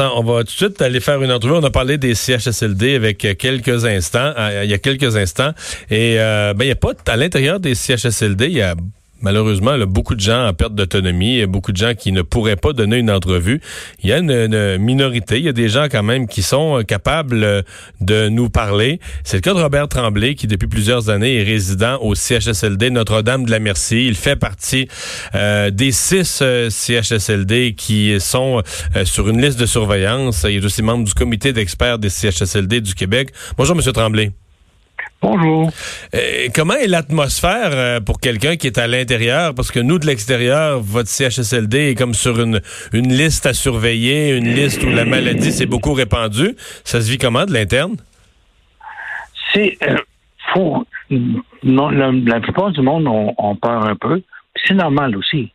On va tout de suite aller faire une entrevue. On a parlé des CHSLD avec quelques instants, il y a quelques instants. Et ben, il n'y a pas, à l'intérieur des CHSLD, il y a Malheureusement, beaucoup de gens en perte d'autonomie, beaucoup de gens qui ne pourraient pas donner une entrevue. Il y a une, minorité, il y a des gens quand même qui sont capables euh, de nous parler. C'est le cas de Robert Tremblay, qui depuis plusieurs années est résident au CHSLD Notre-Dame de la Merci. Il fait partie euh, des six euh, CHSLD qui sont sur une liste de surveillance. Il est aussi membre du comité d'experts des CHSLD du Québec. Bonjour, Monsieur Tremblay. Bonjour. Euh, comment est l'atmosphère euh, pour quelqu'un qui est à l'intérieur? Parce que nous, de l'extérieur, votre CHSLD est comme sur une, une liste à surveiller, une liste où la maladie s'est beaucoup répandue. Ça se vit comment de l'interne? C'est euh. Non, la, plupart du monde ont, peur un peu. C'est normal aussi.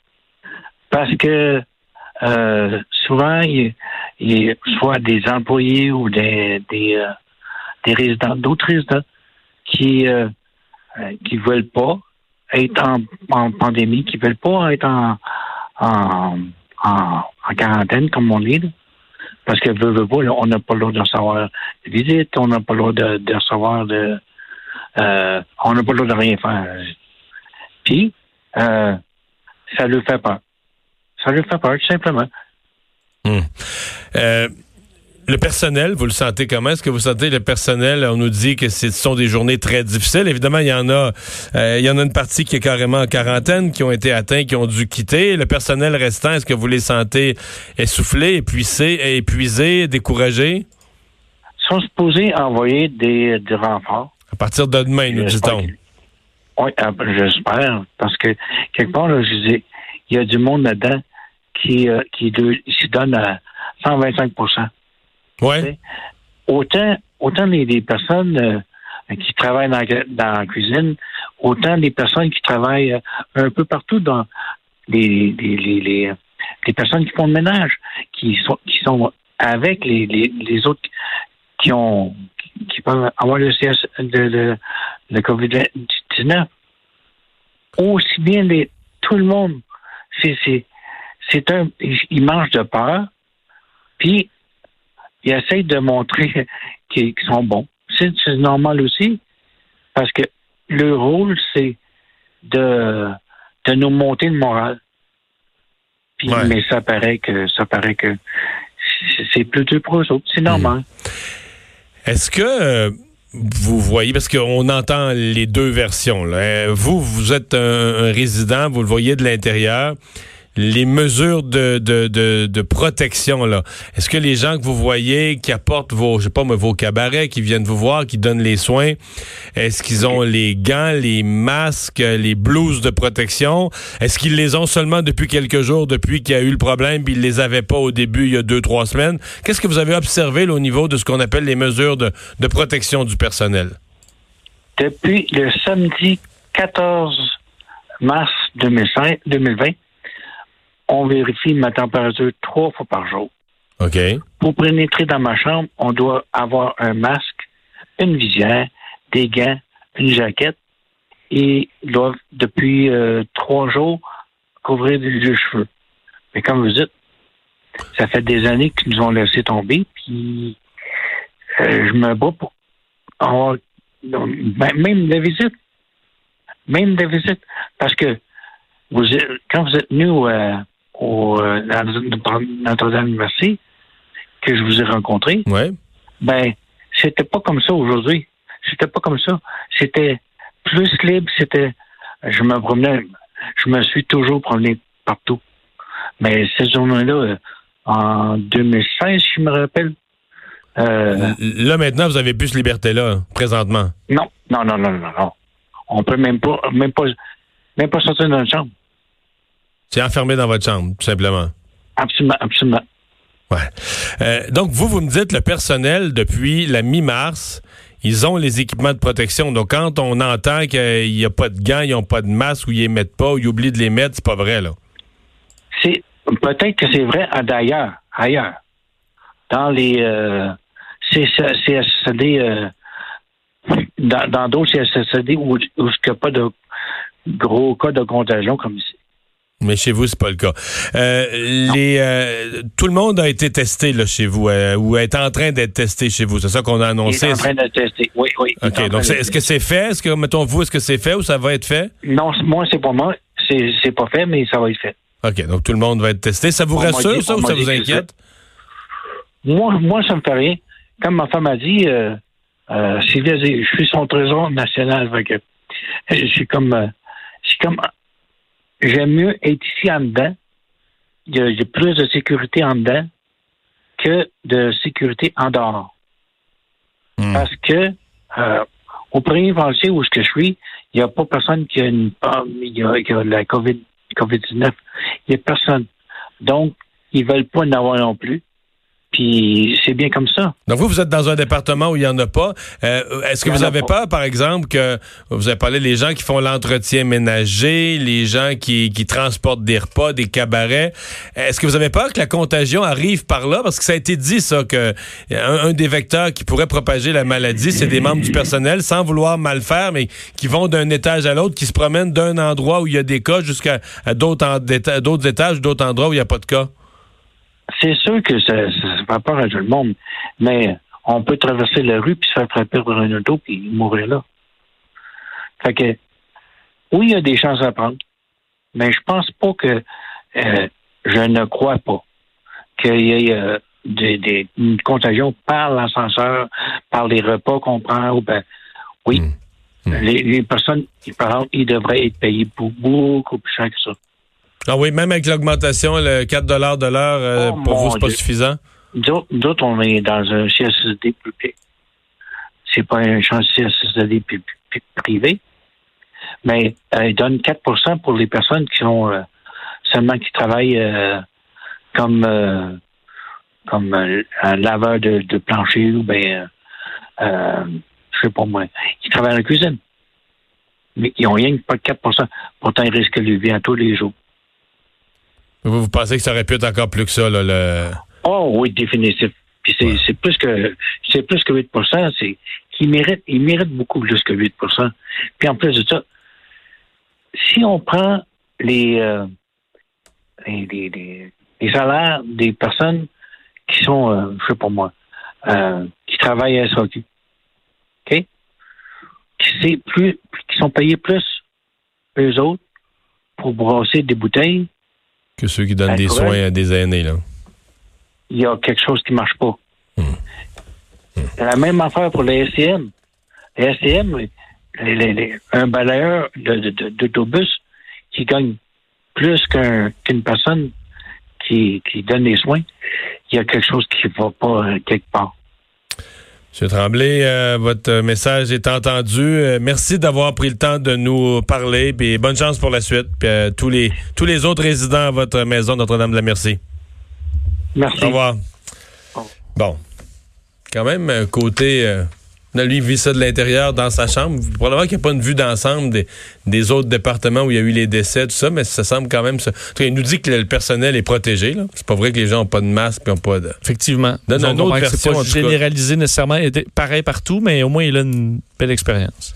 Parce que souvent, il, y a soit des employés ou des, des, des résidents, d'autres résidents qui euh, euh, veulent pas être en, pandémie, qui veulent pas être en, quarantaine comme on est. Parce que veut, pas, on n'a pas le droit de recevoir des visites, on n'a pas le droit de, de recevoir de euh, on n'a pas le de rien faire. Puis euh, ça lui fait peur. Ça lui fait peur, tout simplement. Hmm. Le personnel, vous le sentez comment? Est-ce que vous sentez le personnel? On nous dit que ce sont des journées très difficiles. Évidemment, il y en a, euh, il y en a une partie qui est carrément en quarantaine, qui ont été atteints, qui ont dû quitter. Le personnel restant, est-ce que vous les sentez essoufflés, épuisés, épuisés découragés? Ils sont supposés envoyer des, renforts. À partir de demain, nous dit-on. Oui, ah, ben, j'espère. Parce que quelque part, là, je dis, il y a du monde là-dedans qui, euh, qui, qui donne à 125 Ouais. Autant, autant les, personnes euh, qui travaillent dans, dans, la cuisine, autant les personnes qui travaillent euh, un peu partout dans les, les, les, les, personnes qui font le ménage, qui sont, qui sont avec les, les, autres qui ont qui peuvent avoir le CS de, le COVID-19. Aussi bien les, tout le monde. C'est, c'est, c'est un, ils mangent de peur. Puis ils essayent de montrer qu'ils sont bons. C'est normal aussi, parce que le rôle, c'est de, de nous monter le moral. Mais ça paraît que ça paraît que c'est dur pour eux autres. C'est normal. Hmm. Est-ce que euh, vous voyez, parce qu'on entend les deux versions. Là. Vous, vous êtes un résident, vous le voyez de l'intérieur les mesures de, protection là. Est-ce que les gens que vous voyez qui apportent vos je sais pas vos cabarets qui viennent vous voir qui donnent les soins est-ce qu'ils ont les gants, les masques, les blouses de protection? Est-ce qu'ils les ont seulement depuis quelques jours depuis qu'il y a eu le problème puis ils les avaient pas au début il y a deux trois semaines? Qu'est-ce que vous avez observé au niveau de ce qu'on appelle les mesures de, de protection du personnel? Depuis le samedi 14 mars 2020 on vérifie ma température trois fois par jour. OK. Pour pénétrer dans ma chambre, on doit avoir un masque, une visière, des gants, une jaquette et doivent, depuis euh, trois jours, couvrir les cheveux. Mais comme vous dites, ça fait des années qu'ils nous ont laissé tomber, puis euh, je me bats pour avoir ben, même des visites. Même des visites. Parce que vous, quand vous êtes venu euh, au euh, Notre-Dame Merci que je vous ai rencontré. Ouais. Ben, c'était pas comme ça aujourd'hui. C'était pas comme ça. C'était plus libre. C'était, je me promenais, je me suis toujours promené partout. Mais cette journée-là, euh, en 2016, je me rappelle. Euh, là maintenant, vous avez plus de liberté là, présentement. Non, non, non, non, non, non. On peut même pas, même pas, même pas sortir de notre chambre. C'est enfermé dans votre chambre, tout simplement. Absolument, absolument. Ouais. Euh, donc, vous, vous me dites, le personnel, depuis la mi-mars, ils ont les équipements de protection. Donc, quand on entend qu'il n'y a pas de gants, ils n'ont pas de masque, ou ils les mettent pas, ou ils oublient de les mettre, c'est pas vrai, là. C'est peut-être que c'est vrai d'ailleurs, ailleurs. Dans les euh, CSCD, euh, dans d'autres CSCD où, où il n'y a pas de gros cas de contagion comme ici. Mais chez vous, c'est pas le cas. Euh, les, euh, tout le monde a été testé là, chez vous, euh, ou est en train d'être testé chez vous. C'est ça qu'on a annoncé. Il est en train de tester. Oui, oui. est OK. train Donc, c'est- est-ce que c'est fait? Est-ce que, mettons, vous, est-ce que c'est fait ou ça va être fait? Non, moi, c'est pas moi. C'est c'est pas fait, mais ça va être fait. OK. Donc, tout le monde va être testé. Ça vous On rassure, dit- ça, ou ça vous inquiète? Moi, moi, ça me fait rien. Comme ma femme a dit, je suis son trésor national. Suis comme, je suis comme, j'aime mieux être ici en dedans. A plus de sécurité en dedans que de sécurité en dehors. Hmm. Parce que, euh, au premier pensée où je suis, il n'y a pas personne qui a une, il y a, il y a la COVID, COVID-19. Il n'y a personne. Donc, ils veulent pas en avoir non plus. Puis c'est bien comme ça. Donc, vous, vous êtes dans un département où il n'y en a pas. Euh, Est-ce que vous avez pas. peur, par exemple, que vous avez parlé des gens qui font l'entretien ménager, les gens qui, qui transportent des repas, des cabarets. Est-ce que vous avez peur que la contagion arrive par là? Parce que ça a été dit, ça, que un, un des vecteurs qui pourrait propager la maladie, c'est des membres du personnel, sans vouloir mal faire, mais qui vont d'un étage à l'autre, qui se promènent d'un endroit où il y a des cas jusqu'à d'autres étages, d'autres endroits où il n'y a pas de cas. C'est sûr que ça, ça, fait peur à tout le monde, mais on peut traverser la rue puis se faire frapper par un auto puis mourir là. Fait que oui, il y a des chances à prendre, mais je pense pas que euh, je ne crois pas qu'il y ait euh, des, des- une contagion par l'ascenseur, par les repas qu'on prend. Ou ben, oui, Mm. Les, les personnes, par exemple, ils devraient être payés pour beaucoup plus cher que ça. Ah oui, même avec l'augmentation, le 4 de l'heure, euh, Oh, pour vous, c'est pas Dieu. suffisant? D'autres, d'autres, on est dans un CSSD public. C'est pas un champ CSSD privé, mais euh, ils donnent 4 pour les personnes qui sont euh, seulement qui travaillent euh, comme euh, comme un laveur de, de plancher ou bien euh, euh, je sais pas moi, qui travaillent dans la cuisine. Mais ils ont rien que pas de 4 Pourtant, ils risquent de vie à tous les jours. Vous, vous pensez que ça aurait pu être encore plus que ça, là, le... Oh oui, définitif. Puis c'est, Ouais. c'est plus que c'est plus que 8% c'est qu'ils méritent, ils méritent beaucoup plus que 8% Puis en plus de ça, si on prend les, euh, les, les, les- les salaires des personnes qui sont, euh, je sais pas moi, euh, qui travaillent à SAQ, OK? Qui, c'est plus, qui sont payés plus, eux autres, pour brasser des bouteilles, que ceux qui donnent des Alcool. soins à des aînés, là. il y a quelque chose qui marche pas. Hmm. C'est la même affaire pour les SCM. Les SCM, les- les- les- un balayeur d'autobus qui gagne plus qu'un- qu'une personne qui, qui donne des soins, il y a quelque chose qui va pas euh, quelque part. M. Tremblay, euh, votre message est entendu. Euh, merci d'avoir pris le temps de nous parler. Puis bonne chance pour la suite. Puis euh, tous les tous les autres résidents à votre maison Notre-Dame-de-la-Merci. Merci. Au revoir. Au revoir. Bon. Quand même, un côté. Là, lui, il vit ça de l'intérieur dans sa chambre. Probablement qu'il n'y a pas une vue d'ensemble des, des autres départements où il y a eu les décès, tout ça, mais ça semble quand même. ça- En tout cas, il nous dit que le personnel est protégé. C'est pas vrai que les gens n'ont pas de masque et n'ont pas de. Effectivement. Donne On une autre version, pas généralisé nécessairement pareil partout, mais au moins il a une belle expérience.